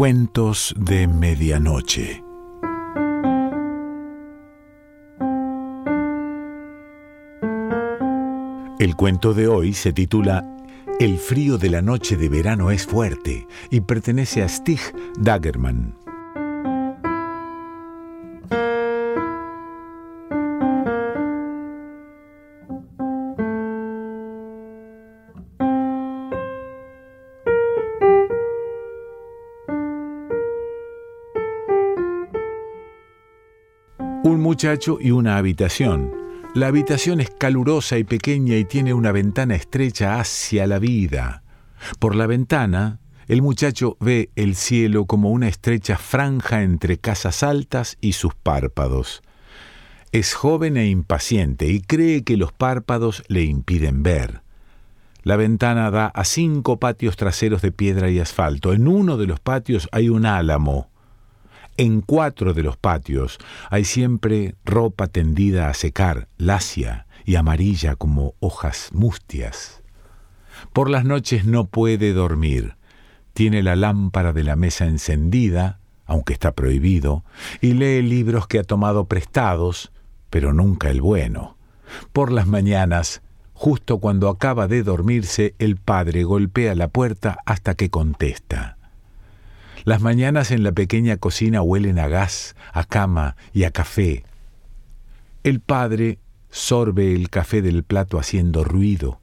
Cuentos de Medianoche. El cuento de hoy se titula El frío de la noche de verano es fuerte y pertenece a Stig Dagerman. Un muchacho y una habitación. La habitación es calurosa y pequeña y tiene una ventana estrecha hacia la vida. Por la ventana, el muchacho ve el cielo como una estrecha franja entre casas altas y sus párpados. Es joven e impaciente y cree que los párpados le impiden ver. La ventana da a cinco patios traseros de piedra y asfalto. En uno de los patios hay un álamo. En cuatro de los patios hay siempre ropa tendida a secar, lacia y amarilla como hojas mustias. Por las noches no puede dormir. Tiene la lámpara de la mesa encendida, aunque está prohibido, y lee libros que ha tomado prestados, pero nunca el bueno. Por las mañanas, justo cuando acaba de dormirse, el padre golpea la puerta hasta que contesta. Las mañanas en la pequeña cocina huelen a gas, a cama y a café. El padre sorbe el café del plato haciendo ruido.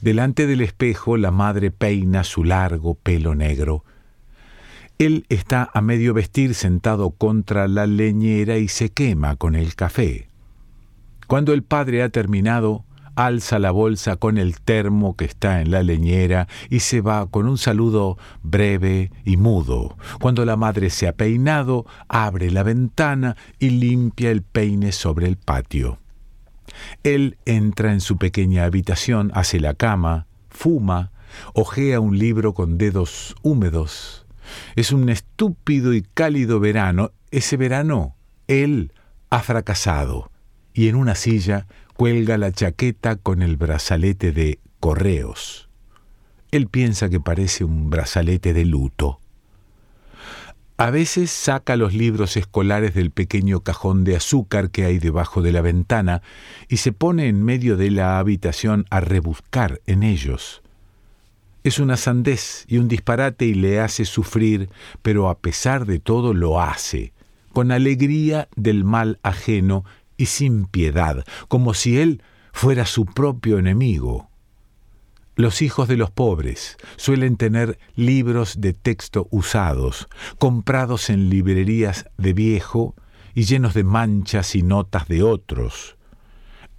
Delante del espejo la madre peina su largo pelo negro. Él está a medio vestir sentado contra la leñera y se quema con el café. Cuando el padre ha terminado, alza la bolsa con el termo que está en la leñera y se va con un saludo breve y mudo. Cuando la madre se ha peinado, abre la ventana y limpia el peine sobre el patio. Él entra en su pequeña habitación, hace la cama, fuma, ojea un libro con dedos húmedos. Es un estúpido y cálido verano. Ese verano, él ha fracasado y en una silla cuelga la chaqueta con el brazalete de correos. Él piensa que parece un brazalete de luto. A veces saca los libros escolares del pequeño cajón de azúcar que hay debajo de la ventana y se pone en medio de la habitación a rebuscar en ellos. Es una sandez y un disparate y le hace sufrir, pero a pesar de todo lo hace, con alegría del mal ajeno y sin piedad, como si él fuera su propio enemigo. Los hijos de los pobres suelen tener libros de texto usados, comprados en librerías de viejo y llenos de manchas y notas de otros.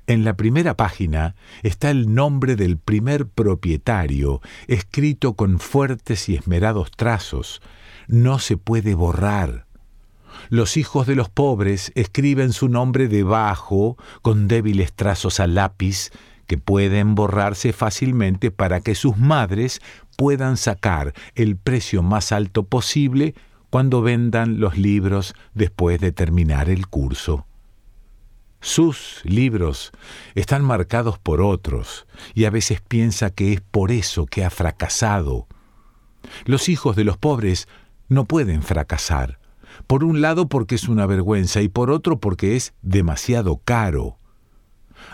En la primera página está el nombre del primer propietario, escrito con fuertes y esmerados trazos. No se puede borrar. Los hijos de los pobres escriben su nombre debajo con débiles trazos a lápiz que pueden borrarse fácilmente para que sus madres puedan sacar el precio más alto posible cuando vendan los libros después de terminar el curso. Sus libros están marcados por otros y a veces piensa que es por eso que ha fracasado. Los hijos de los pobres no pueden fracasar por un lado porque es una vergüenza y por otro porque es demasiado caro.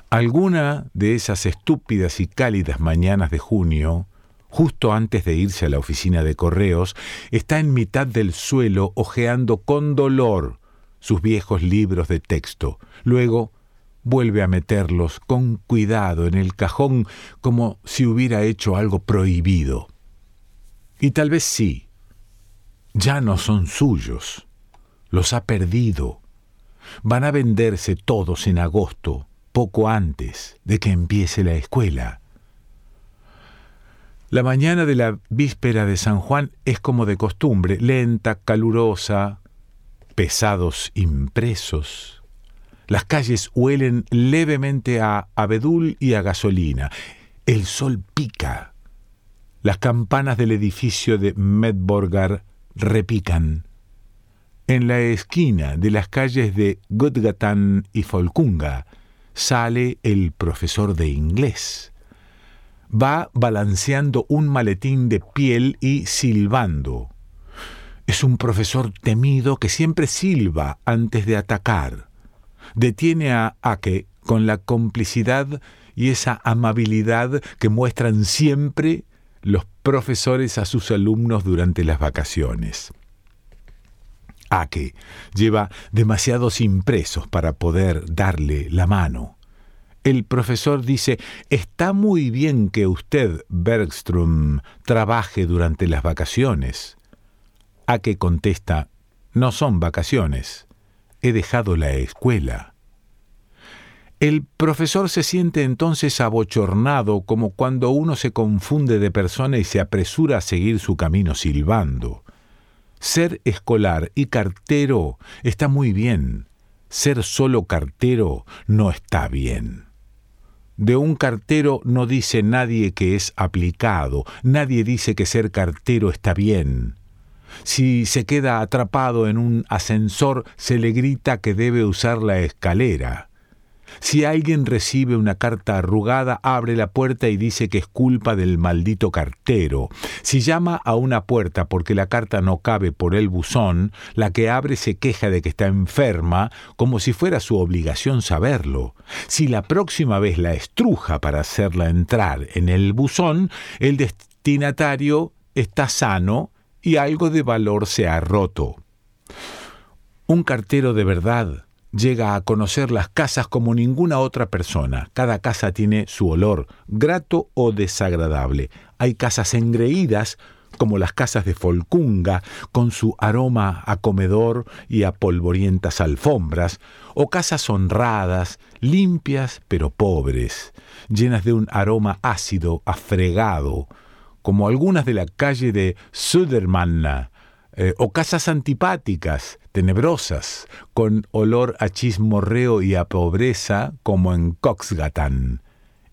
Alguna de esas estúpidas y cálidas mañanas de junio, justo antes de irse a la oficina de correos, está en mitad del suelo hojeando con dolor sus viejos libros de texto. Luego vuelve a meterlos con cuidado en el cajón como si hubiera hecho algo prohibido. Y tal vez sí, ya no son suyos los ha perdido. Van a venderse todos en agosto, poco antes de que empiece la escuela. La mañana de la víspera de San Juan es como de costumbre, lenta, calurosa, pesados impresos. Las calles huelen levemente a abedul y a gasolina. El sol pica. Las campanas del edificio de Medborgar repican. En la esquina de las calles de Godgatan y Folkunga sale el profesor de inglés. Va balanceando un maletín de piel y silbando. Es un profesor temido que siempre silba antes de atacar. Detiene a Ake con la complicidad y esa amabilidad que muestran siempre los profesores a sus alumnos durante las vacaciones. Ake lleva demasiados impresos para poder darle la mano. El profesor dice, está muy bien que usted, Bergström, trabaje durante las vacaciones. Ake contesta, no son vacaciones, he dejado la escuela. El profesor se siente entonces abochornado como cuando uno se confunde de persona y se apresura a seguir su camino silbando. Ser escolar y cartero está muy bien. Ser solo cartero no está bien. De un cartero no dice nadie que es aplicado, nadie dice que ser cartero está bien. Si se queda atrapado en un ascensor, se le grita que debe usar la escalera. Si alguien recibe una carta arrugada, abre la puerta y dice que es culpa del maldito cartero. Si llama a una puerta porque la carta no cabe por el buzón, la que abre se queja de que está enferma, como si fuera su obligación saberlo. Si la próxima vez la estruja para hacerla entrar en el buzón, el destinatario está sano y algo de valor se ha roto. Un cartero de verdad llega a conocer las casas como ninguna otra persona. Cada casa tiene su olor, grato o desagradable. Hay casas engreídas, como las casas de Folcunga, con su aroma a comedor y a polvorientas alfombras, o casas honradas, limpias pero pobres, llenas de un aroma ácido, afregado, como algunas de la calle de Södermanna, eh, o casas antipáticas, tenebrosas, con olor a chismorreo y a pobreza, como en Coxgatán.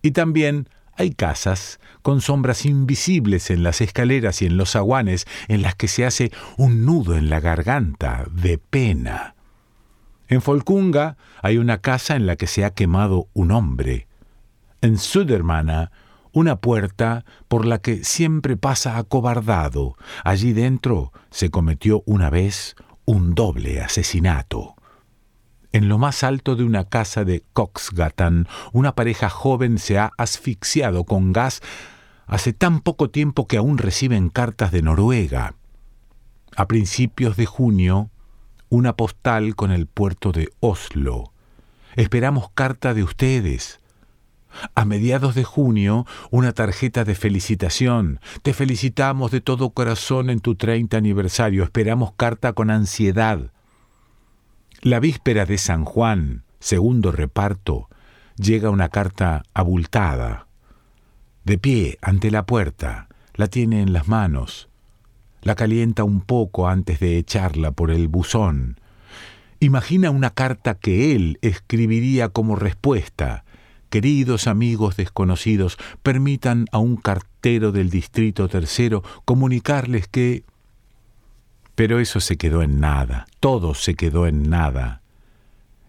Y también hay casas con sombras invisibles en las escaleras y en los aguanes, en las que se hace un nudo en la garganta de pena. En Folcunga hay una casa en la que se ha quemado un hombre. En Sudermana una puerta por la que siempre pasa acobardado. Allí dentro se cometió una vez un doble asesinato. En lo más alto de una casa de Coxgatan, una pareja joven se ha asfixiado con gas hace tan poco tiempo que aún reciben cartas de Noruega. A principios de junio, una postal con el puerto de Oslo. Esperamos carta de ustedes. A mediados de junio, una tarjeta de felicitación. Te felicitamos de todo corazón en tu 30 aniversario. Esperamos carta con ansiedad. La víspera de San Juan, segundo reparto, llega una carta abultada. De pie, ante la puerta, la tiene en las manos. La calienta un poco antes de echarla por el buzón. Imagina una carta que él escribiría como respuesta Queridos amigos desconocidos, permitan a un cartero del Distrito Tercero comunicarles que... Pero eso se quedó en nada, todo se quedó en nada.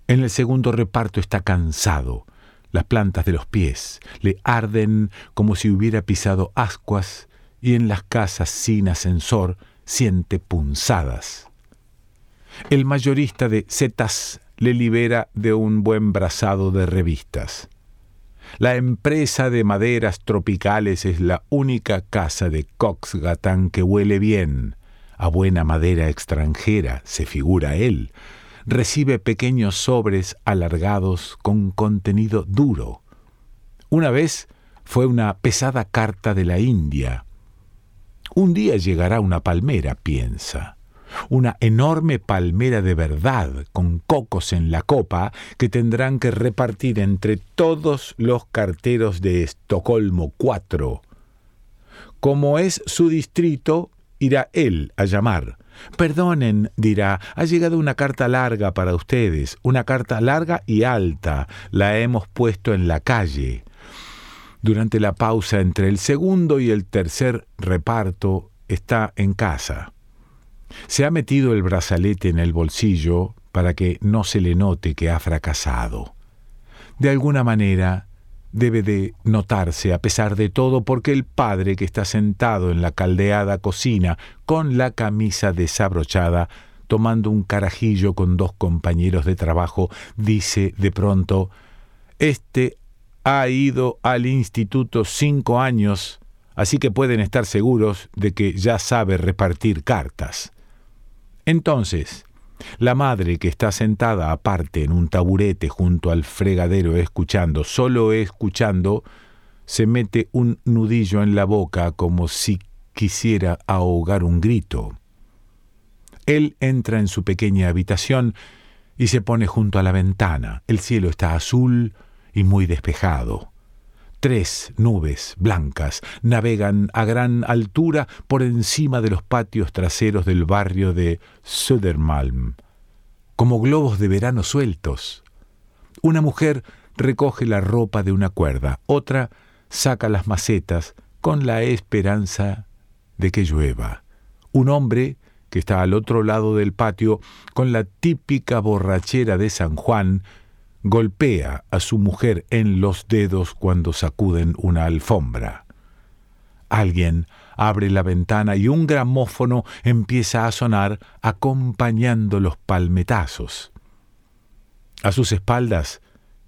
En el segundo reparto está cansado. Las plantas de los pies le arden como si hubiera pisado ascuas y en las casas sin ascensor siente punzadas. El mayorista de setas le libera de un buen brazado de revistas. La empresa de maderas tropicales es la única casa de Coxgatán que huele bien, a buena madera extranjera, se figura él. Recibe pequeños sobres alargados con contenido duro. Una vez fue una pesada carta de la India. Un día llegará una palmera, piensa una enorme palmera de verdad con cocos en la copa que tendrán que repartir entre todos los carteros de Estocolmo cuatro. Como es su distrito, irá él a llamar. Perdonen, dirá, ha llegado una carta larga para ustedes, una carta larga y alta. La hemos puesto en la calle. Durante la pausa entre el segundo y el tercer reparto está en casa. Se ha metido el brazalete en el bolsillo para que no se le note que ha fracasado. De alguna manera, debe de notarse a pesar de todo porque el padre que está sentado en la caldeada cocina con la camisa desabrochada, tomando un carajillo con dos compañeros de trabajo, dice de pronto, Este ha ido al instituto cinco años, así que pueden estar seguros de que ya sabe repartir cartas. Entonces, la madre que está sentada aparte en un taburete junto al fregadero escuchando, solo escuchando, se mete un nudillo en la boca como si quisiera ahogar un grito. Él entra en su pequeña habitación y se pone junto a la ventana. El cielo está azul y muy despejado. Tres nubes blancas navegan a gran altura por encima de los patios traseros del barrio de Södermalm, como globos de verano sueltos. Una mujer recoge la ropa de una cuerda, otra saca las macetas con la esperanza de que llueva. Un hombre que está al otro lado del patio con la típica borrachera de San Juan golpea a su mujer en los dedos cuando sacuden una alfombra. Alguien abre la ventana y un gramófono empieza a sonar acompañando los palmetazos. A sus espaldas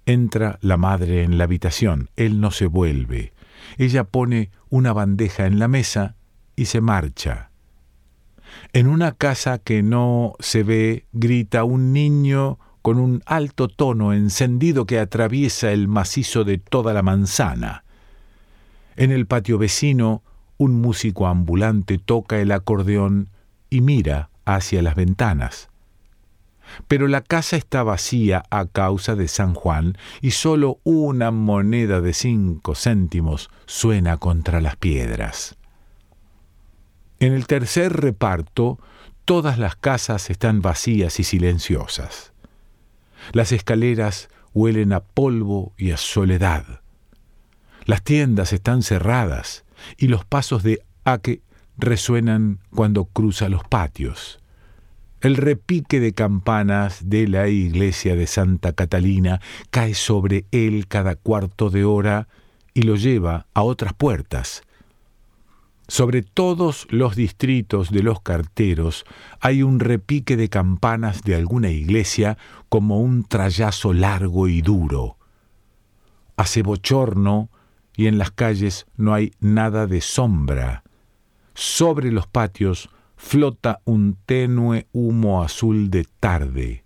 entra la madre en la habitación. Él no se vuelve. Ella pone una bandeja en la mesa y se marcha. En una casa que no se ve grita un niño con un alto tono encendido que atraviesa el macizo de toda la manzana. En el patio vecino, un músico ambulante toca el acordeón y mira hacia las ventanas. Pero la casa está vacía a causa de San Juan y solo una moneda de cinco céntimos suena contra las piedras. En el tercer reparto, todas las casas están vacías y silenciosas. Las escaleras huelen a polvo y a soledad. Las tiendas están cerradas y los pasos de Ake resuenan cuando cruza los patios. El repique de campanas de la iglesia de Santa Catalina cae sobre él cada cuarto de hora y lo lleva a otras puertas, sobre todos los distritos de los carteros hay un repique de campanas de alguna iglesia como un trayazo largo y duro. Hace bochorno y en las calles no hay nada de sombra. Sobre los patios flota un tenue humo azul de tarde.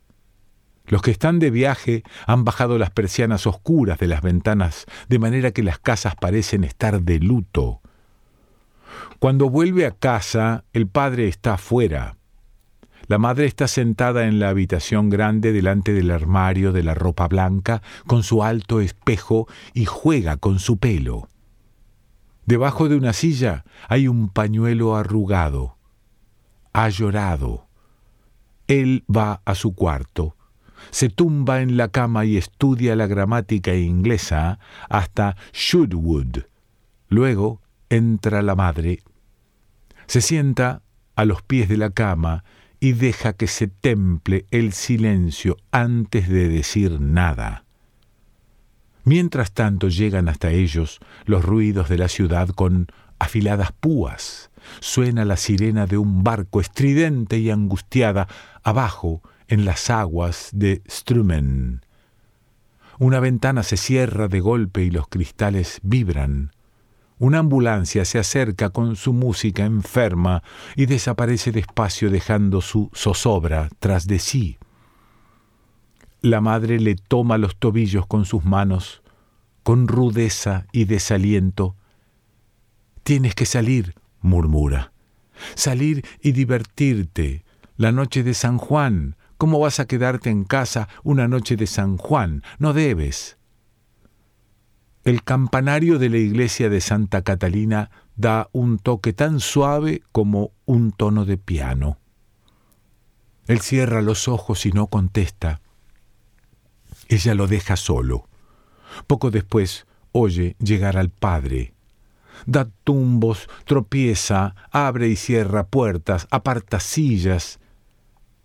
Los que están de viaje han bajado las persianas oscuras de las ventanas, de manera que las casas parecen estar de luto. Cuando vuelve a casa, el padre está afuera. La madre está sentada en la habitación grande delante del armario de la ropa blanca, con su alto espejo, y juega con su pelo. Debajo de una silla hay un pañuelo arrugado. Ha llorado. Él va a su cuarto, se tumba en la cama y estudia la gramática inglesa hasta Should Luego entra la madre, se sienta a los pies de la cama y deja que se temple el silencio antes de decir nada. Mientras tanto llegan hasta ellos los ruidos de la ciudad con afiladas púas. Suena la sirena de un barco estridente y angustiada abajo en las aguas de Strumen. Una ventana se cierra de golpe y los cristales vibran. Una ambulancia se acerca con su música enferma y desaparece despacio dejando su zozobra tras de sí. La madre le toma los tobillos con sus manos, con rudeza y desaliento. Tienes que salir, murmura. Salir y divertirte. La noche de San Juan. ¿Cómo vas a quedarte en casa una noche de San Juan? No debes. El campanario de la iglesia de Santa Catalina da un toque tan suave como un tono de piano. Él cierra los ojos y no contesta. Ella lo deja solo. Poco después oye llegar al padre. Da tumbos, tropieza, abre y cierra puertas, aparta sillas.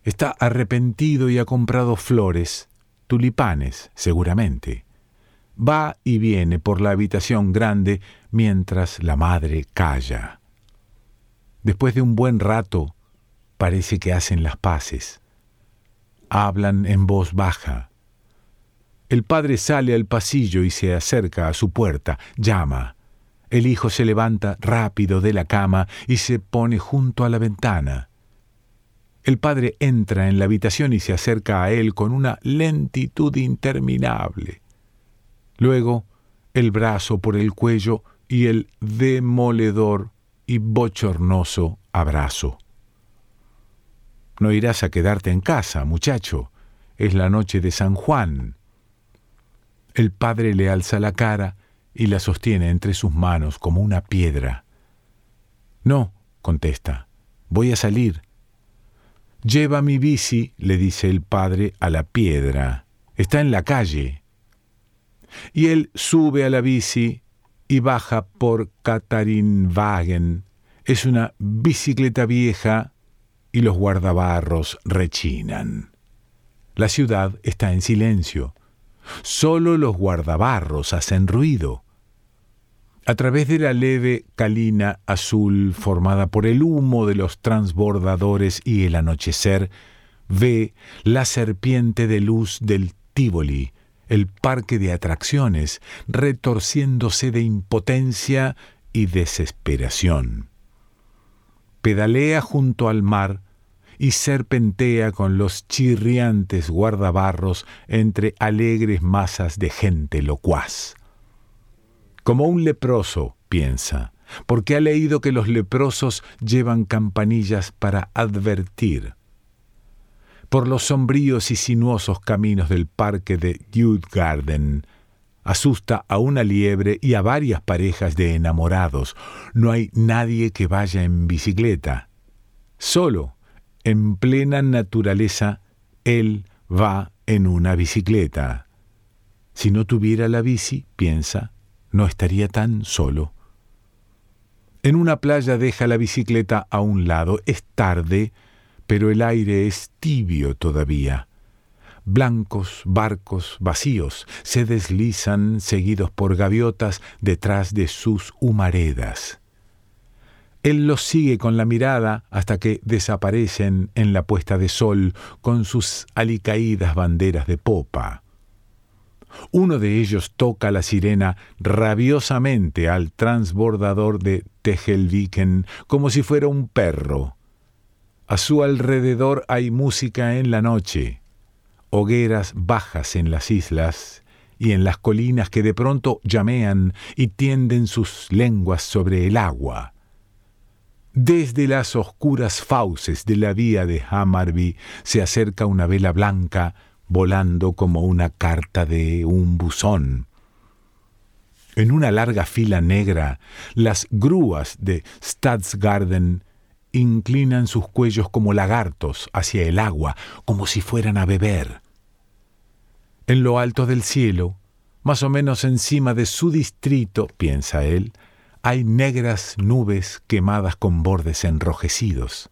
Está arrepentido y ha comprado flores, tulipanes, seguramente. Va y viene por la habitación grande mientras la madre calla. Después de un buen rato, parece que hacen las paces. Hablan en voz baja. El padre sale al pasillo y se acerca a su puerta, llama. El hijo se levanta rápido de la cama y se pone junto a la ventana. El padre entra en la habitación y se acerca a él con una lentitud interminable. Luego, el brazo por el cuello y el demoledor y bochornoso abrazo. No irás a quedarte en casa, muchacho. Es la noche de San Juan. El padre le alza la cara y la sostiene entre sus manos como una piedra. No, contesta, voy a salir. Lleva mi bici, le dice el padre, a la piedra. Está en la calle. Y él sube a la bici y baja por Katarinwagen. Es una bicicleta vieja y los guardabarros rechinan. La ciudad está en silencio. Solo los guardabarros hacen ruido. A través de la leve calina azul formada por el humo de los transbordadores y el anochecer, ve la serpiente de luz del Tívoli, el parque de atracciones, retorciéndose de impotencia y desesperación pedalea junto al mar y serpentea con los chirriantes guardabarros entre alegres masas de gente locuaz. Como un leproso, piensa, porque ha leído que los leprosos llevan campanillas para advertir. Por los sombríos y sinuosos caminos del parque de Youth Garden, Asusta a una liebre y a varias parejas de enamorados. No hay nadie que vaya en bicicleta. Solo, en plena naturaleza, él va en una bicicleta. Si no tuviera la bici, piensa, no estaría tan solo. En una playa deja la bicicleta a un lado. Es tarde, pero el aire es tibio todavía. Blancos barcos vacíos se deslizan seguidos por gaviotas detrás de sus humaredas. Él los sigue con la mirada hasta que desaparecen en la puesta de sol con sus alicaídas banderas de popa. Uno de ellos toca la sirena rabiosamente al transbordador de Tegelviken como si fuera un perro. A su alrededor hay música en la noche hogueras bajas en las islas y en las colinas que de pronto llamean y tienden sus lenguas sobre el agua. Desde las oscuras fauces de la vía de Hammarby se acerca una vela blanca volando como una carta de un buzón. En una larga fila negra, las grúas de Stadsgarden inclinan sus cuellos como lagartos hacia el agua, como si fueran a beber. En lo alto del cielo, más o menos encima de su distrito, piensa él, hay negras nubes quemadas con bordes enrojecidos.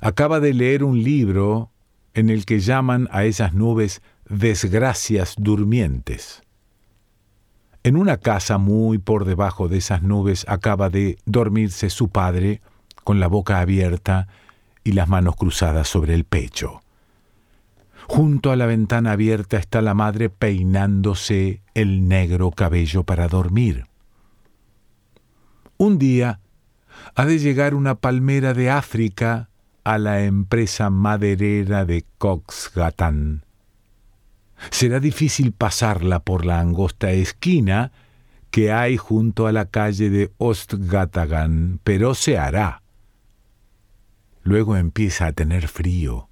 Acaba de leer un libro en el que llaman a esas nubes desgracias durmientes. En una casa muy por debajo de esas nubes acaba de dormirse su padre con la boca abierta y las manos cruzadas sobre el pecho. Junto a la ventana abierta está la madre peinándose el negro cabello para dormir. Un día ha de llegar una palmera de África a la empresa maderera de Coxgatan. Será difícil pasarla por la angosta esquina que hay junto a la calle de Ostgatagan, pero se hará. Luego empieza a tener frío.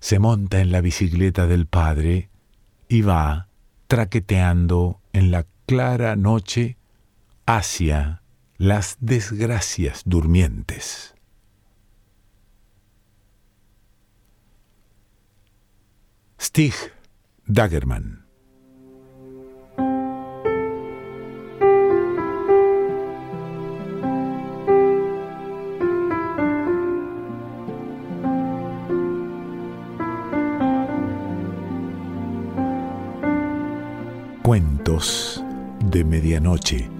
Se monta en la bicicleta del padre y va traqueteando en la clara noche hacia las desgracias durmientes. Stig Dagerman Cuentos de Medianoche.